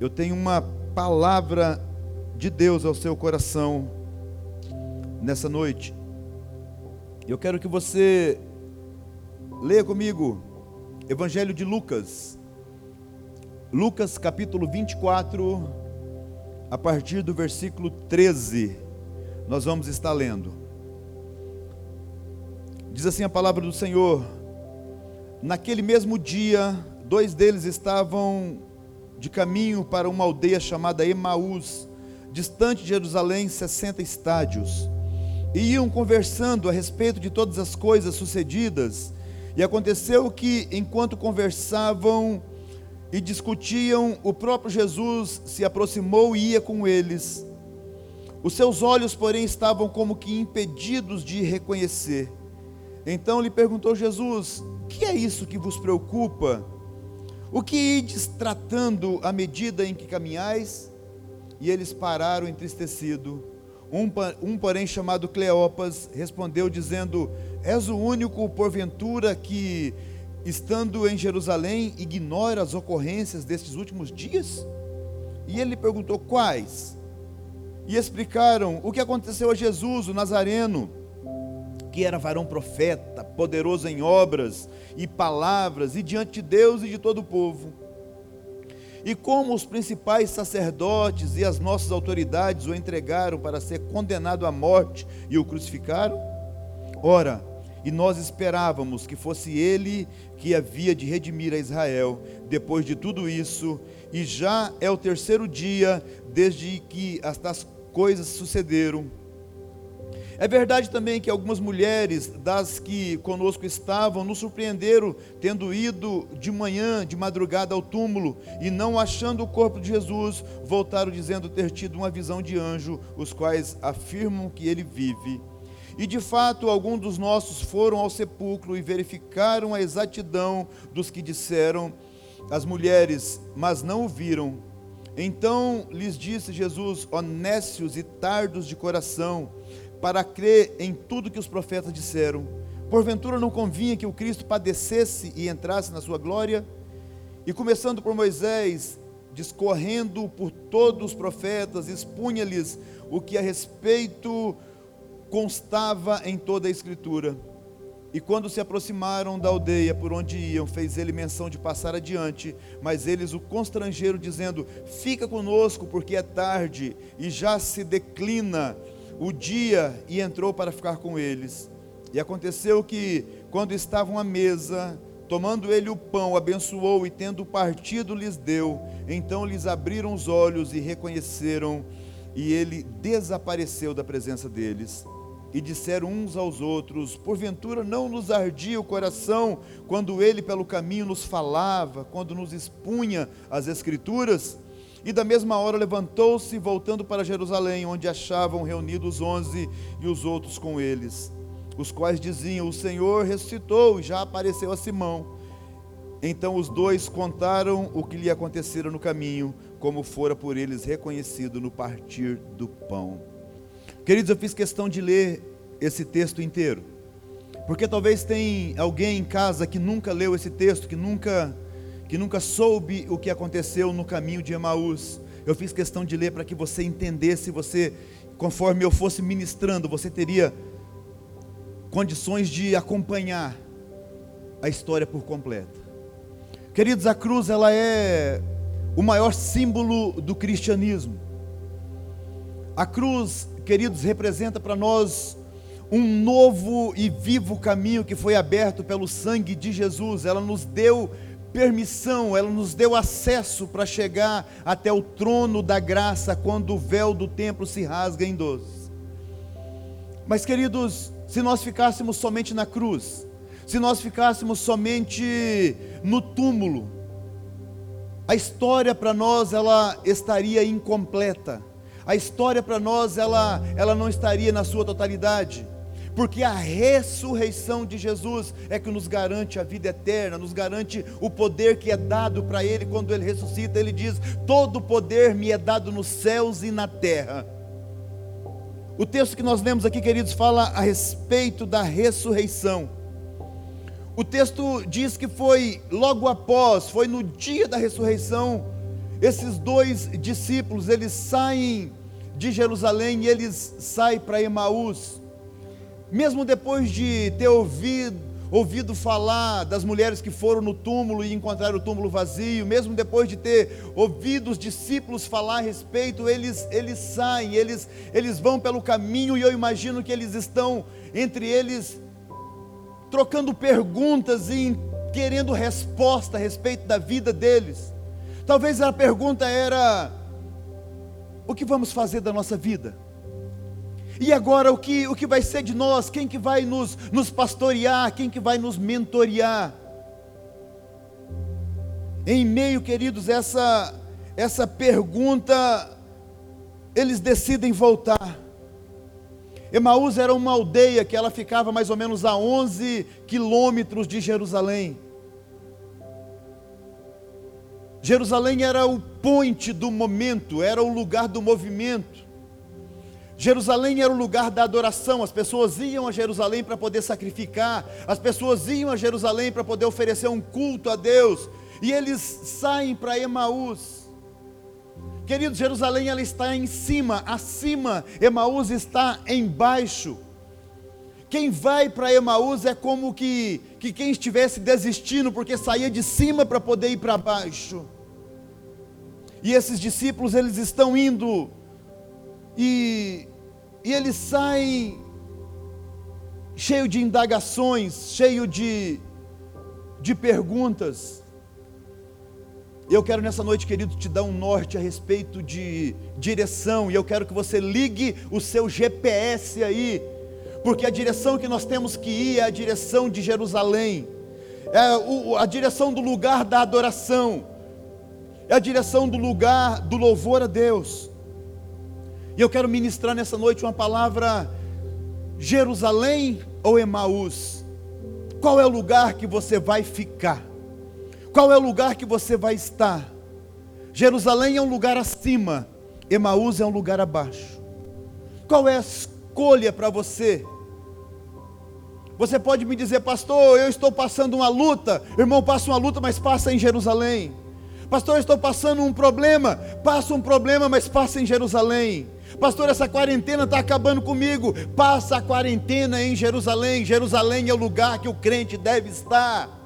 eu tenho uma palavra de Deus ao seu coração nessa noite. Eu quero que você leia comigo Evangelho de Lucas, Lucas capítulo 24, a partir do versículo 13, nós vamos estar lendo. Diz assim a palavra do Senhor: Naquele mesmo dia, dois deles estavam de caminho para uma aldeia chamada Emaús, distante de Jerusalém, 60 estádios. E iam conversando a respeito de todas as coisas sucedidas. E aconteceu que, enquanto conversavam e discutiam, o próprio Jesus se aproximou e ia com eles. Os seus olhos, porém, estavam como que impedidos de reconhecer. Então lhe perguntou Jesus: Que é isso que vos preocupa? O que ides tratando à medida em que caminhais? E eles pararam entristecidos. Um, um, porém, chamado Cleopas, respondeu, dizendo: És o único, porventura, que, estando em Jerusalém, ignora as ocorrências destes últimos dias? E ele perguntou: Quais? E explicaram o que aconteceu a Jesus, o Nazareno, que era varão profeta, poderoso em obras e palavras, e diante de Deus e de todo o povo e como os principais sacerdotes e as nossas autoridades o entregaram para ser condenado à morte e o crucificaram? Ora, e nós esperávamos que fosse ele que havia de redimir a Israel depois de tudo isso, e já é o terceiro dia desde que estas coisas sucederam. É verdade também que algumas mulheres das que conosco estavam nos surpreenderam tendo ido de manhã, de madrugada ao túmulo e não achando o corpo de Jesus, voltaram dizendo ter tido uma visão de anjo, os quais afirmam que ele vive. E de fato, alguns dos nossos foram ao sepulcro e verificaram a exatidão dos que disseram as mulheres, mas não o viram. Então lhes disse Jesus, honestos e tardos de coração, para crer em tudo que os profetas disseram. Porventura não convinha que o Cristo padecesse e entrasse na sua glória? E começando por Moisés, discorrendo por todos os profetas, expunha-lhes o que a respeito constava em toda a Escritura. E quando se aproximaram da aldeia por onde iam, fez ele menção de passar adiante, mas eles o constrangeram, dizendo: Fica conosco, porque é tarde e já se declina o dia e entrou para ficar com eles. E aconteceu que, quando estavam à mesa, tomando ele o pão, abençoou e, tendo partido, lhes deu. Então lhes abriram os olhos e reconheceram, e ele desapareceu da presença deles. E disseram uns aos outros: Porventura não nos ardia o coração quando ele pelo caminho nos falava, quando nos expunha as Escrituras? E da mesma hora levantou-se, voltando para Jerusalém, onde achavam reunidos onze e os outros com eles, os quais diziam: O Senhor ressuscitou e já apareceu a Simão. Então os dois contaram o que lhe acontecera no caminho, como fora por eles reconhecido no partir do pão. Queridos, eu fiz questão de ler esse texto inteiro, porque talvez tem alguém em casa que nunca leu esse texto, que nunca que nunca soube o que aconteceu no caminho de Emaús. Eu fiz questão de ler para que você entendesse, você, conforme eu fosse ministrando, você teria condições de acompanhar a história por completo. Queridos, a cruz ela é o maior símbolo do cristianismo. A cruz, queridos, representa para nós um novo e vivo caminho que foi aberto pelo sangue de Jesus. Ela nos deu permissão, ela nos deu acesso para chegar até o trono da graça quando o véu do templo se rasga em dois. Mas, queridos, se nós ficássemos somente na cruz, se nós ficássemos somente no túmulo, a história para nós ela estaria incompleta. A história para nós ela, ela não estaria na sua totalidade porque a ressurreição de Jesus é que nos garante a vida eterna, nos garante o poder que é dado para Ele quando Ele ressuscita. Ele diz: Todo poder me é dado nos céus e na terra. O texto que nós lemos aqui, queridos, fala a respeito da ressurreição. O texto diz que foi logo após, foi no dia da ressurreição, esses dois discípulos, eles saem de Jerusalém e eles saem para Emaús. Mesmo depois de ter ouvido, ouvido falar das mulheres que foram no túmulo e encontraram o túmulo vazio, mesmo depois de ter ouvido os discípulos falar a respeito, eles, eles saem, eles, eles vão pelo caminho e eu imagino que eles estão entre eles trocando perguntas e querendo resposta a respeito da vida deles. Talvez a pergunta era: o que vamos fazer da nossa vida? E agora o que, o que vai ser de nós? Quem que vai nos, nos pastorear? Quem que vai nos mentorear? Em meio, queridos, essa essa pergunta, eles decidem voltar. Emaús era uma aldeia que ela ficava mais ou menos a 11 quilômetros de Jerusalém. Jerusalém era o ponte do momento, era o lugar do movimento. Jerusalém era o lugar da adoração, as pessoas iam a Jerusalém para poder sacrificar, as pessoas iam a Jerusalém para poder oferecer um culto a Deus, e eles saem para Emaús. Queridos, Jerusalém ela está em cima, acima, Emaús está embaixo. Quem vai para Emaús é como que, que quem estivesse desistindo, porque saía de cima para poder ir para baixo. E esses discípulos, eles estão indo, e, e eles saem cheio de indagações, cheio de, de perguntas. Eu quero nessa noite, querido, te dar um norte a respeito de direção, e eu quero que você ligue o seu GPS aí, porque a direção que nós temos que ir é a direção de Jerusalém, é a direção do lugar da adoração, é a direção do lugar do louvor a Deus. E eu quero ministrar nessa noite uma palavra: Jerusalém ou Emaús? Qual é o lugar que você vai ficar? Qual é o lugar que você vai estar? Jerusalém é um lugar acima, Emaús é um lugar abaixo. Qual é a escolha para você? Você pode me dizer, pastor, eu estou passando uma luta. Irmão, passa uma luta, mas passa em Jerusalém. Pastor, eu estou passando um problema. Passa um problema, mas passa em Jerusalém. Pastor, essa quarentena está acabando comigo. Passa a quarentena em Jerusalém. Jerusalém é o lugar que o crente deve estar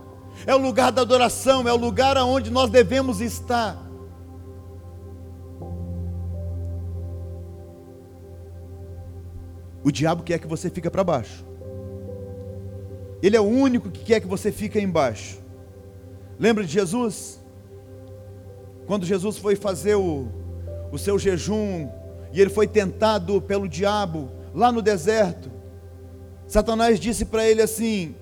é o lugar da adoração, é o lugar aonde nós devemos estar. O diabo quer que você fique para baixo. Ele é o único que quer que você fique embaixo. Lembra de Jesus? Quando Jesus foi fazer o, o seu jejum e ele foi tentado pelo diabo lá no deserto, Satanás disse para ele assim: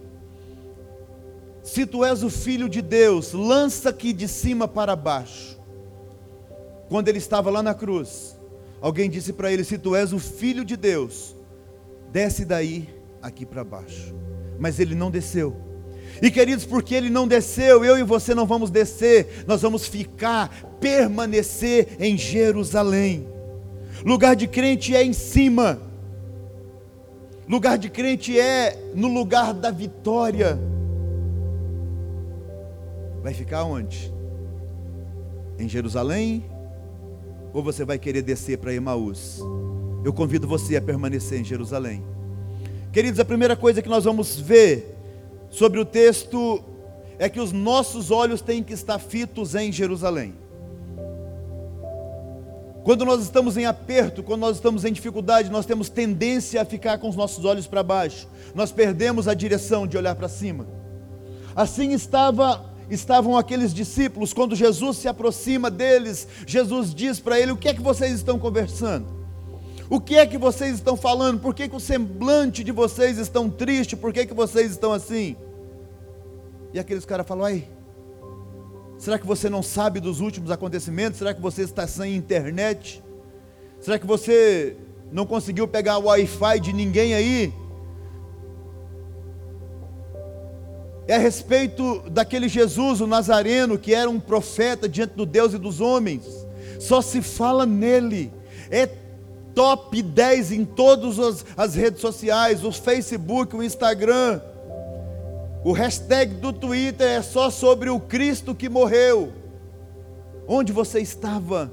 se tu és o filho de Deus, lança aqui de cima para baixo. Quando ele estava lá na cruz, alguém disse para ele: Se tu és o filho de Deus, desce daí aqui para baixo. Mas ele não desceu. E queridos, porque ele não desceu, eu e você não vamos descer, nós vamos ficar, permanecer em Jerusalém. Lugar de crente é em cima, lugar de crente é no lugar da vitória vai ficar onde? Em Jerusalém? Ou você vai querer descer para Emaús? Eu convido você a permanecer em Jerusalém. Queridos, a primeira coisa que nós vamos ver sobre o texto é que os nossos olhos têm que estar fitos em Jerusalém. Quando nós estamos em aperto, quando nós estamos em dificuldade, nós temos tendência a ficar com os nossos olhos para baixo. Nós perdemos a direção de olhar para cima. Assim estava estavam aqueles discípulos, quando Jesus se aproxima deles, Jesus diz para ele: O que é que vocês estão conversando? O que é que vocês estão falando? Por que, que o semblante de vocês estão triste? Por que, que vocês estão assim? E aqueles caras falam: Ai, será que você não sabe dos últimos acontecimentos? Será que você está sem internet? Será que você não conseguiu pegar o Wi-Fi de ninguém aí? é a respeito daquele Jesus, o Nazareno, que era um profeta diante do Deus e dos homens. Só se fala nele. É top 10 em todas as, redes sociais, o Facebook, o Instagram. O hashtag do Twitter é só sobre o Cristo que morreu. onde você estava?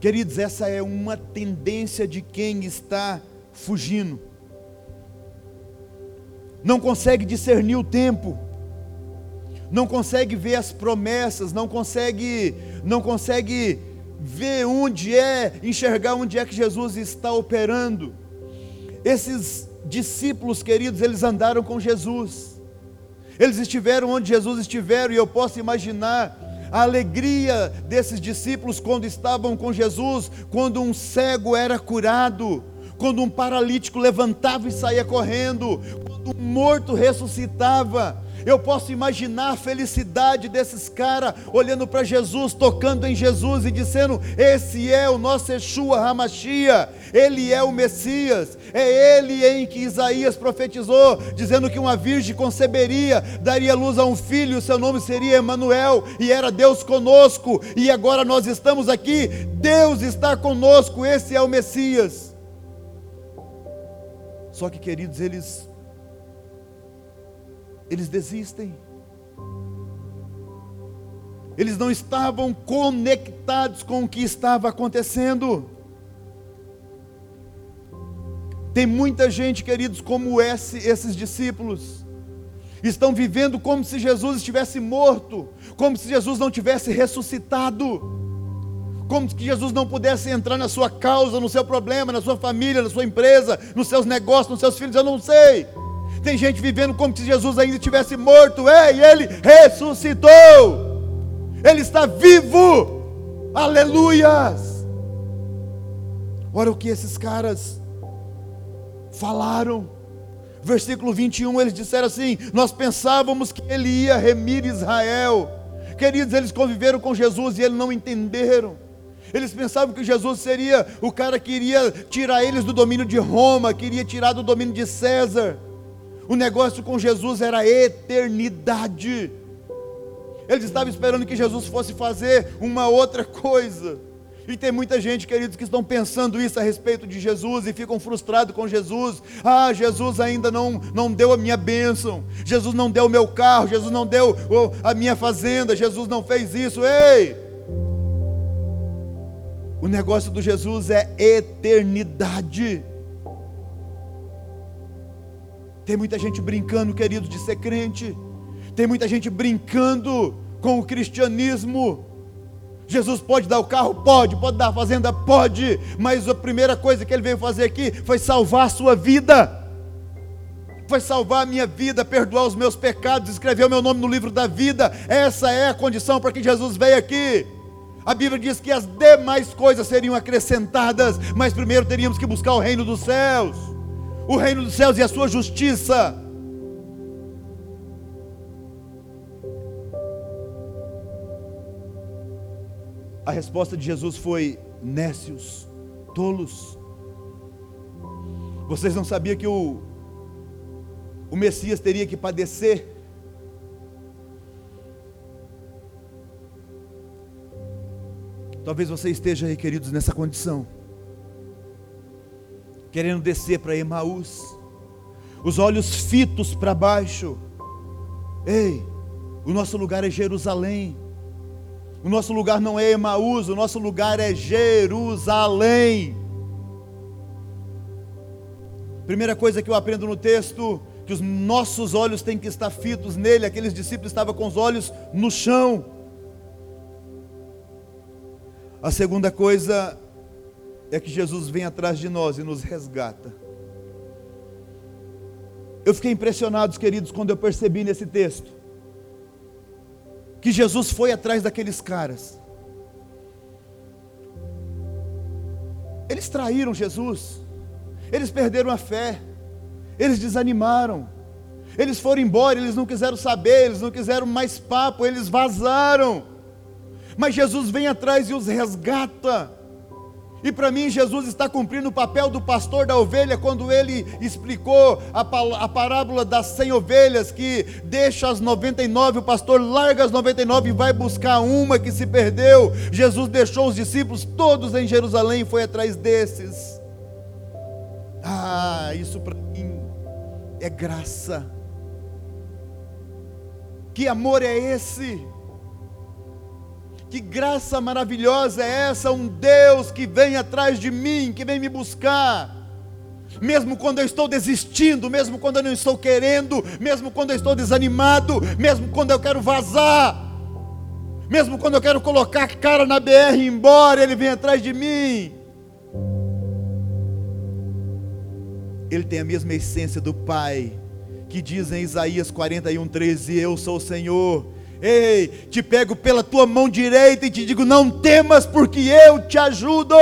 Queridos, essa é uma tendência de quem está fugindo. Não consegue discernir o tempo, não consegue ver as promessas, não consegue, não consegue ver onde é, enxergar onde é que Jesus está operando. Esses discípulos queridos, eles andaram com Jesus. Eles estiveram onde Jesus estiveram e eu posso imaginar a alegria desses discípulos quando estavam com Jesus, quando um cego era curado, quando um paralítico levantava e saía correndo, quando um morto ressuscitava. Eu posso imaginar a felicidade desses caras olhando para Jesus, tocando em Jesus e dizendo: Esse é o nosso Yeshua Hamashia, Ele é o Messias, é Ele em que Isaías profetizou, dizendo que uma virgem conceberia, daria luz a um filho, seu nome seria Emanuel, e era Deus conosco, e agora nós estamos aqui, Deus está conosco, esse é o Messias. Só que, queridos, eles eles desistem. Eles não estavam conectados com o que estava acontecendo. Tem muita gente, queridos, como esse, esses discípulos, estão vivendo como se Jesus estivesse morto, como se Jesus não tivesse ressuscitado, como se Jesus não pudesse entrar na sua causa, no seu problema, na sua família, na sua empresa, nos seus negócios, nos seus filhos, eu não sei. Tem gente vivendo como se Jesus ainda tivesse morto. Ei, ele ressuscitou. Ele está vivo. Aleluias. Olha o que esses caras falaram. Versículo 21, eles disseram assim: Nós pensávamos que ele ia remir Israel. Queridos, eles conviveram com Jesus e eles não entenderam. Eles pensavam que Jesus seria o cara que iria tirar eles do domínio de Roma, que iria tirar do domínio de César. O negócio com Jesus era eternidade. Eles estavam esperando que Jesus fosse fazer uma outra coisa. E tem muita gente, queridos, que estão pensando isso a respeito de Jesus e ficam frustrados com Jesus. Ah, Jesus ainda não, não deu a minha bênção. Jesus não deu o meu carro. Jesus não deu a minha fazenda. Jesus não fez isso. Ei! O negócio do Jesus é eternidade. Tem muita gente brincando, querido, de ser crente. Tem muita gente brincando com o cristianismo. Jesus pode dar o carro? Pode. Pode dar a fazenda? Pode. Mas a primeira coisa que ele veio fazer aqui foi salvar a sua vida. Foi salvar a minha vida, perdoar os meus pecados, escrever o meu nome no livro da vida. Essa é a condição para que Jesus veio aqui. A Bíblia diz que as demais coisas seriam acrescentadas, mas primeiro teríamos que buscar o reino dos céus o reino dos céus e a sua justiça. A resposta de Jesus foi: nécios, tolos. Vocês não sabiam que o, o Messias teria que padecer? Talvez você esteja aí, queridos, nessa condição querendo descer para Emaús, os olhos fitos para baixo. Ei, o nosso lugar é Jerusalém. O nosso lugar não é Emaús, o nosso lugar é Jerusalém. Primeira coisa que eu aprendo no texto, que os nossos olhos têm que estar fitos nele. Aqueles discípulos estavam com os olhos no chão. A segunda coisa é que Jesus vem atrás de nós e nos resgata. Eu fiquei impressionado, queridos, quando eu percebi nesse texto que Jesus foi atrás daqueles caras. Eles traíram Jesus, eles perderam a fé, eles desanimaram, eles foram embora, eles não quiseram saber, eles não quiseram mais papo, eles vazaram. Mas Jesus vem atrás e os resgata. E para mim, Jesus está cumprindo o papel do pastor da ovelha quando ele explicou a, parábola das 100 ovelhas que deixa as 99, o pastor larga as 99 e vai buscar uma que se perdeu. Jesus deixou os discípulos todos em Jerusalém e foi atrás desses. Ah, isso para mim é graça. Que amor é esse? Que graça maravilhosa é essa? Um Deus que vem atrás de mim, que vem me buscar. Mesmo quando eu estou desistindo, mesmo quando eu não estou querendo, mesmo quando eu estou desanimado, mesmo quando eu quero vazar, mesmo quando eu quero colocar a cara na BR e ir embora, Ele vem atrás de mim. Ele tem a mesma essência do Pai, que diz em Isaías 41, 13: Eu sou o Senhor. Ei, te pego pela tua mão direita e te digo: Não temas, porque eu te ajudo.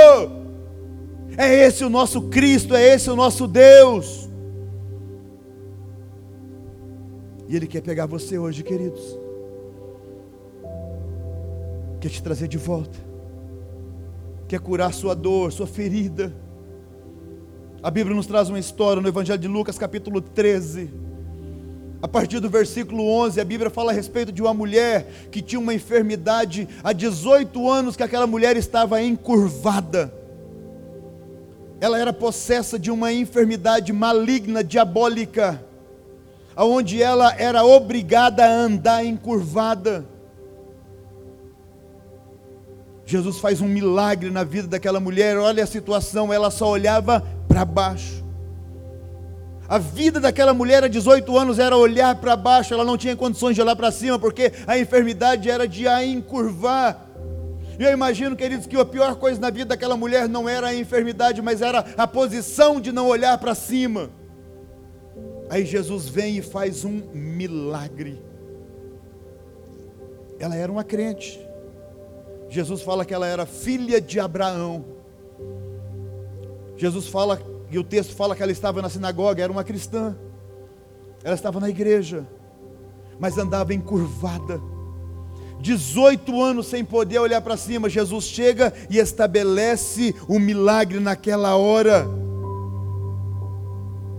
É esse o nosso Cristo, é esse o nosso Deus. E Ele quer pegar você hoje, queridos. Quer te trazer de volta. Quer curar sua dor, sua ferida. A Bíblia nos traz uma história no Evangelho de Lucas, capítulo 13. A partir do versículo 11, a Bíblia fala a respeito de uma mulher que tinha uma enfermidade há 18 anos que aquela mulher estava encurvada ela era possessa de uma enfermidade maligna, diabólica, aonde ela era obrigada a andar encurvada. Jesus faz um milagre na vida daquela mulher, olha a situação, ela só olhava para baixo. A vida daquela mulher a 18 anos era olhar para baixo, ela não tinha condições de olhar para cima, porque a enfermidade era de a encurvar. E eu imagino, queridos, que a pior coisa na vida daquela mulher não era a enfermidade, mas era a posição de não olhar para cima. Aí Jesus vem e faz um milagre. Ela era uma crente. Jesus fala que ela era filha de Abraão. Jesus fala, e o texto fala que ela estava na sinagoga, era uma cristã. Ela estava na igreja, mas andava encurvada 18 anos sem poder olhar para cima, Jesus chega e estabelece o um milagre naquela hora.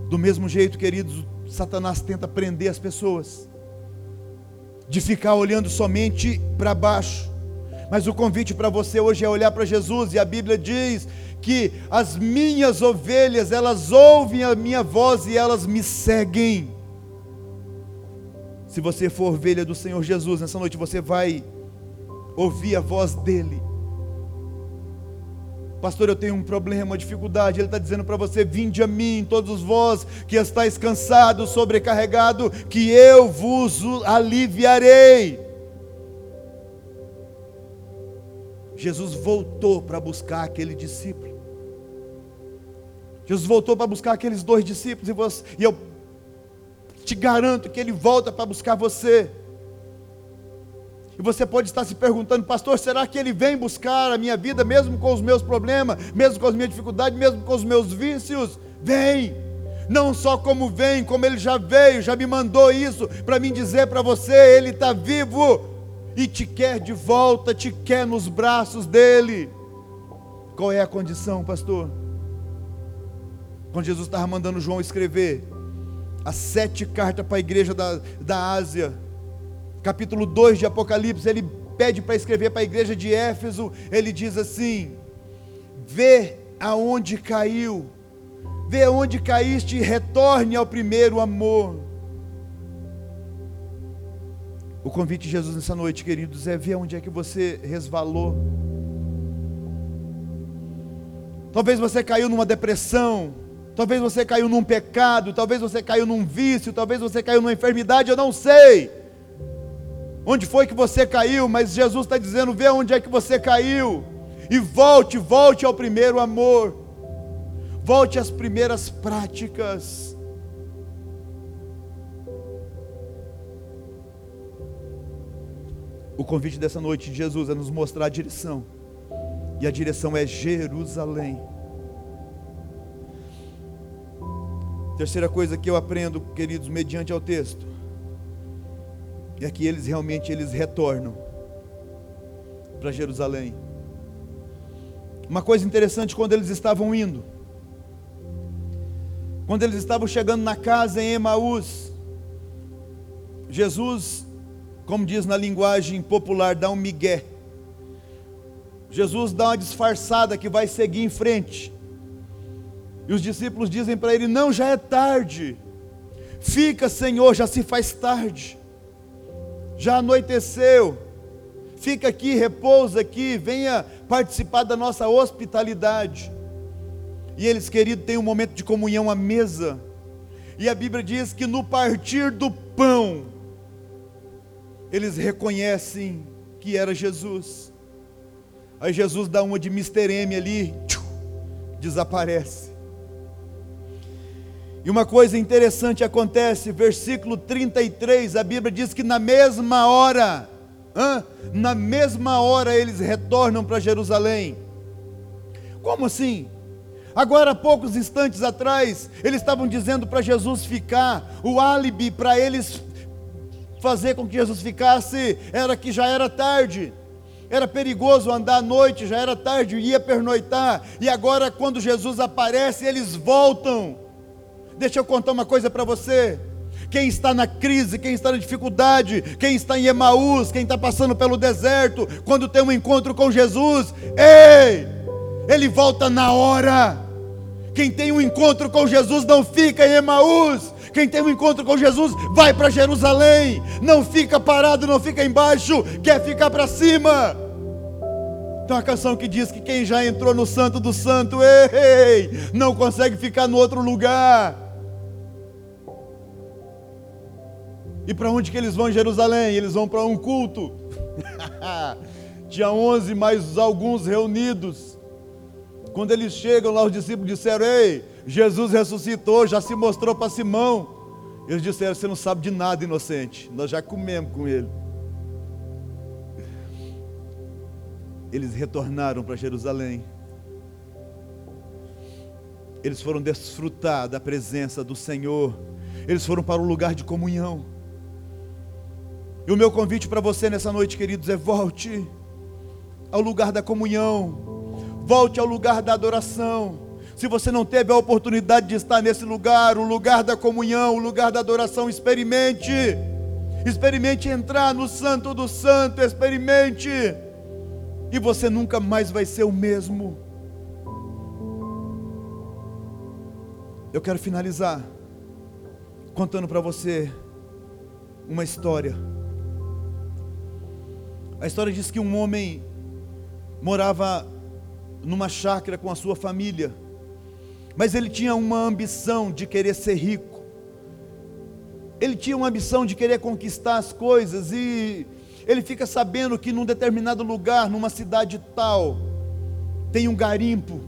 Do mesmo jeito, queridos, Satanás tenta prender as pessoas, de ficar olhando somente para baixo. Mas o convite para você hoje é olhar para Jesus, e a Bíblia diz que as minhas ovelhas, elas ouvem a minha voz e elas me seguem. Se você for ovelha do Senhor Jesus, nessa noite você vai ouvir a voz dEle. Pastor, eu tenho um problema, uma dificuldade. Ele está dizendo para você: Vinde a mim, todos vós que estáis cansados, sobrecarregado, que eu vos aliviarei. Jesus voltou para buscar aquele discípulo. Jesus voltou para buscar aqueles dois discípulos, e, você, e eu te garanto que Ele volta para buscar você. E você pode estar se perguntando, pastor, será que Ele vem buscar a minha vida, mesmo com os meus problemas, mesmo com as minhas dificuldades, mesmo com os meus vícios? Vem! Não só como vem, como Ele já veio, já me mandou isso para mim dizer para você: Ele está vivo e te quer de volta, te quer nos braços dEle. Qual é a condição, pastor? Quando Jesus estava mandando João escrever, as sete cartas para a igreja da, da Ásia, capítulo 2 de Apocalipse, ele pede para escrever para a igreja de Éfeso, ele diz assim: vê aonde caiu, vê aonde caíste e retorne ao primeiro amor. O convite de Jesus nessa noite, queridos, é ver onde é que você resvalou. Talvez você caiu numa depressão, Talvez você caiu num pecado, talvez você caiu num vício, talvez você caiu numa enfermidade, eu não sei. Onde foi que você caiu, mas Jesus está dizendo: vê onde é que você caiu. E volte, volte ao primeiro amor. Volte às primeiras práticas. O convite dessa noite de Jesus é nos mostrar a direção. E a direção é Jerusalém. Terceira coisa que eu aprendo, queridos, mediante ao texto, é que eles realmente eles retornam para Jerusalém. Uma coisa interessante quando eles estavam indo, quando eles estavam chegando na casa em Emaús, Jesus, como diz na linguagem popular, dá um migué. Jesus dá uma disfarçada que vai seguir em frente. E os discípulos dizem para ele: Não, já é tarde. Fica, Senhor, já se faz tarde. Já anoiteceu. fica aqui, repousa aqui, venha participar da nossa hospitalidade. E eles, queridos, têm um momento de comunhão à mesa. E a Bíblia diz que no partir do pão, eles reconhecem que era Jesus. Aí Jesus dá uma de Mr. M ali, tchum, desaparece. E uma coisa interessante acontece, versículo 33, a Bíblia diz que na mesma hora, hã? na mesma hora eles retornam para Jerusalém. Como assim? Agora, há poucos instantes atrás, eles estavam dizendo para Jesus ficar, o álibi para eles fazer com que Jesus ficasse era que já era tarde, era perigoso andar à noite, já era tarde, ia pernoitar, e agora, quando Jesus aparece, eles voltam. Deixa eu contar uma coisa para você. Quem está na crise, quem está na dificuldade, quem está em Emaús, quem está passando pelo deserto, quando tem um encontro com Jesus, ei, ele volta na hora. Quem tem um encontro com Jesus não fica em Emaús. Quem tem um encontro com Jesus vai para Jerusalém. Não fica parado, não fica embaixo, quer ficar para cima. Tem uma canção que diz que quem já entrou no Santo do Santo, ei, não consegue ficar no outro lugar. E para onde que eles vão em Jerusalém? Eles vão para um culto. Tinha onze mais alguns reunidos. Quando eles chegam lá, os discípulos disseram: Ei, Jesus ressuscitou, já se mostrou para Simão. Eles disseram: Você não sabe de nada, inocente. Nós já comemos com ele. Eles retornaram para Jerusalém. Eles foram desfrutar da presença do Senhor. Eles foram para o lugar de comunhão. E o meu convite para você nessa noite, queridos, é volte ao lugar da comunhão, volte ao lugar da adoração. Se você não teve a oportunidade de estar nesse lugar, o lugar da comunhão, o lugar da adoração, experimente. Experimente entrar no Santo do Santo, experimente. E você nunca mais vai ser o mesmo. Eu quero finalizar contando para você uma história. A história diz que um homem morava numa chácara com a sua família, mas ele tinha uma ambição de querer ser rico. Ele tinha uma ambição de querer conquistar as coisas e ele fica sabendo que num determinado lugar, numa cidade tal, tem um garimpo.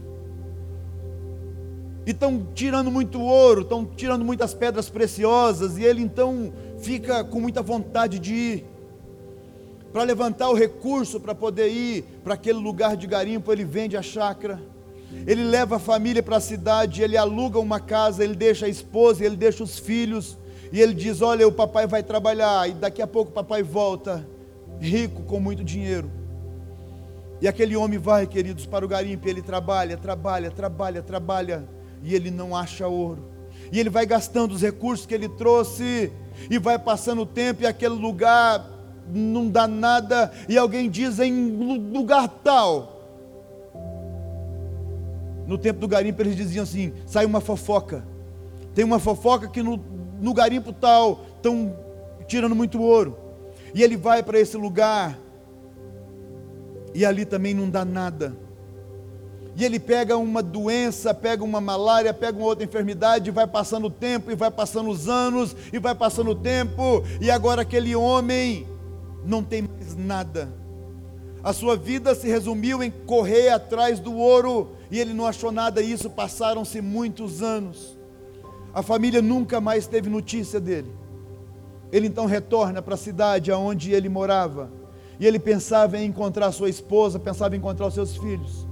E estão tirando muito ouro, estão tirando muitas pedras preciosas, e ele então fica com muita vontade de ir para levantar o recurso para poder ir para aquele lugar de garimpo, ele vende a chácara. Ele leva a família para a cidade, ele aluga uma casa, ele deixa a esposa, ele deixa os filhos, e ele diz: Olha, o papai vai trabalhar, e daqui a pouco o papai volta, rico, com muito dinheiro. E aquele homem vai, queridos, para o garimpo, ele trabalha, trabalha, trabalha, trabalha, e ele não acha ouro. E ele vai gastando os recursos que ele trouxe, e vai passando o tempo, e aquele lugar não dá nada, e alguém diz em lugar tal. No tempo do garimpo eles diziam assim: sai uma fofoca. Tem uma fofoca que no, no garimpo tal estão tirando muito ouro. E ele vai para esse lugar, e ali também não dá nada. E ele pega uma doença, pega uma malária, pega uma outra enfermidade, e vai passando o tempo, e vai passando os anos, e vai passando o tempo, e agora aquele homem não tem mais nada. A sua vida se resumiu em correr atrás do ouro e ele não achou nada. Isso passaram-se muitos anos. A família nunca mais teve notícia dele. Ele então retorna para a cidade onde ele morava. E ele pensava em encontrar sua esposa, pensava em encontrar os seus filhos.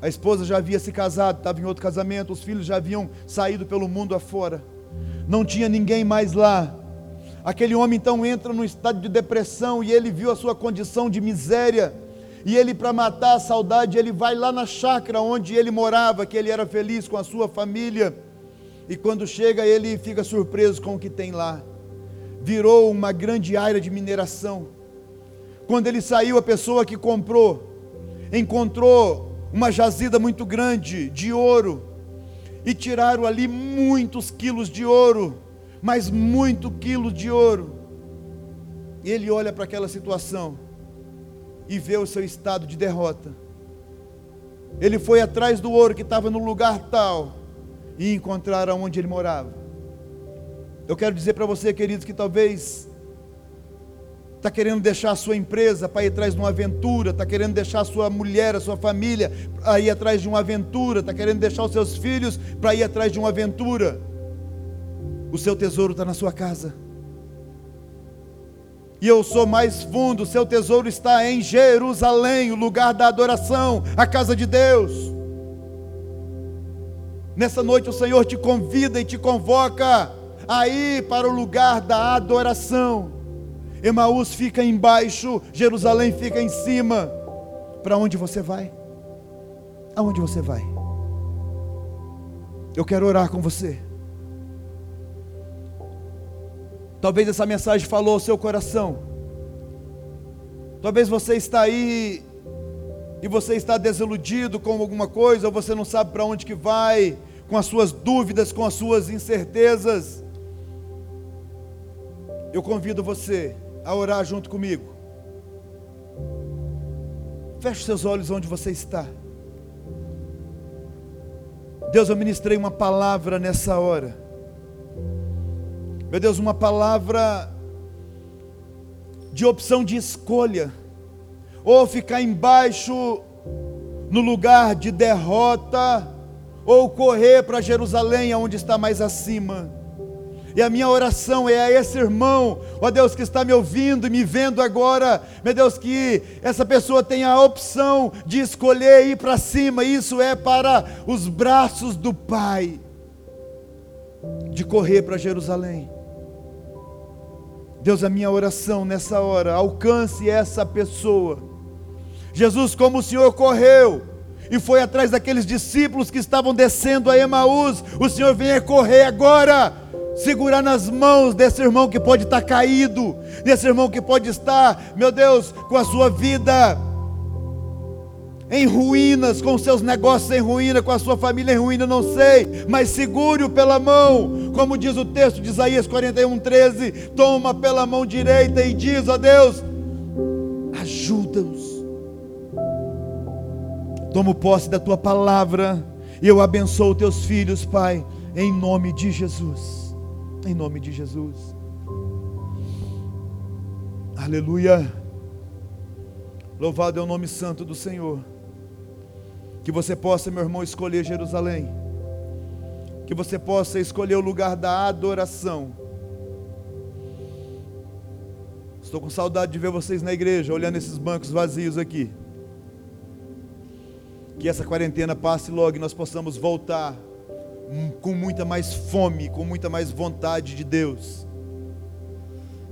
A esposa já havia se casado, estava em outro casamento, os filhos já haviam saído pelo mundo afora. Não tinha ninguém mais lá. Aquele homem então entra num estado de depressão e ele viu a sua condição de miséria. E ele, para matar a saudade, ele vai lá na chácara onde ele morava, que ele era feliz com a sua família. E quando chega, ele fica surpreso com o que tem lá. Virou uma grande área de mineração. Quando ele saiu, a pessoa que comprou encontrou uma jazida muito grande de ouro e tiraram ali muitos quilos de ouro mas muito quilo de ouro. E ele olha para aquela situação e ver o seu estado de derrota. Ele foi atrás do ouro que estava no lugar tal e encontrar onde ele morava. Eu quero dizer para você, queridos, que talvez está querendo deixar a sua empresa para ir atrás de uma aventura, está querendo deixar a sua mulher, a sua família para ir atrás de uma aventura, está querendo deixar os seus filhos para ir atrás de uma aventura. O seu tesouro está na sua casa. E eu sou mais fundo, o seu tesouro está em Jerusalém, o lugar da adoração, a casa de Deus. Nessa noite o Senhor te convida e te convoca a ir para o lugar da adoração. Emaús fica embaixo, Jerusalém fica em cima. Para onde você vai? Aonde você vai? Eu quero orar com você. Talvez essa mensagem falou ao seu coração. Talvez você está aí e você está desiludido com alguma coisa, ou você não sabe para onde que vai, com as suas dúvidas, com as suas incertezas. Eu convido você a orar junto comigo. Feche seus olhos onde você está. Deus, eu ministrei uma palavra nessa hora. Meu Deus, uma palavra de opção de escolha. Ou ficar embaixo no lugar de derrota, ou correr para Jerusalém, onde está mais acima. E a minha oração é a esse irmão, ó Deus que está me ouvindo e me vendo agora, meu Deus, que essa pessoa tenha a opção de escolher ir para cima, isso é para os braços do Pai, de correr para Jerusalém. Deus, a minha oração nessa hora, alcance essa pessoa. Jesus, como o Senhor correu, e foi atrás daqueles discípulos que estavam descendo a Emaús. O Senhor venha correr agora segurar nas mãos desse irmão que pode estar caído, desse irmão que pode estar, meu Deus, com a sua vida em ruínas, com seus negócios em ruína, com a sua família em ruína, não sei, mas segure-o pela mão, como diz o texto de Isaías 41, 13: toma pela mão direita e diz a Deus: ajuda-os. Tomo posse da tua palavra e eu abençoo teus filhos, Pai, em nome de Jesus em nome de Jesus. Aleluia. Louvado é o nome santo do Senhor. Que você possa, meu irmão, escolher Jerusalém. Que você possa escolher o lugar da adoração. Estou com saudade de ver vocês na igreja, olhando esses bancos vazios aqui. Que essa quarentena passe logo e nós possamos voltar com muita mais fome, com muita mais vontade de Deus.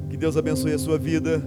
Que Deus abençoe a sua vida.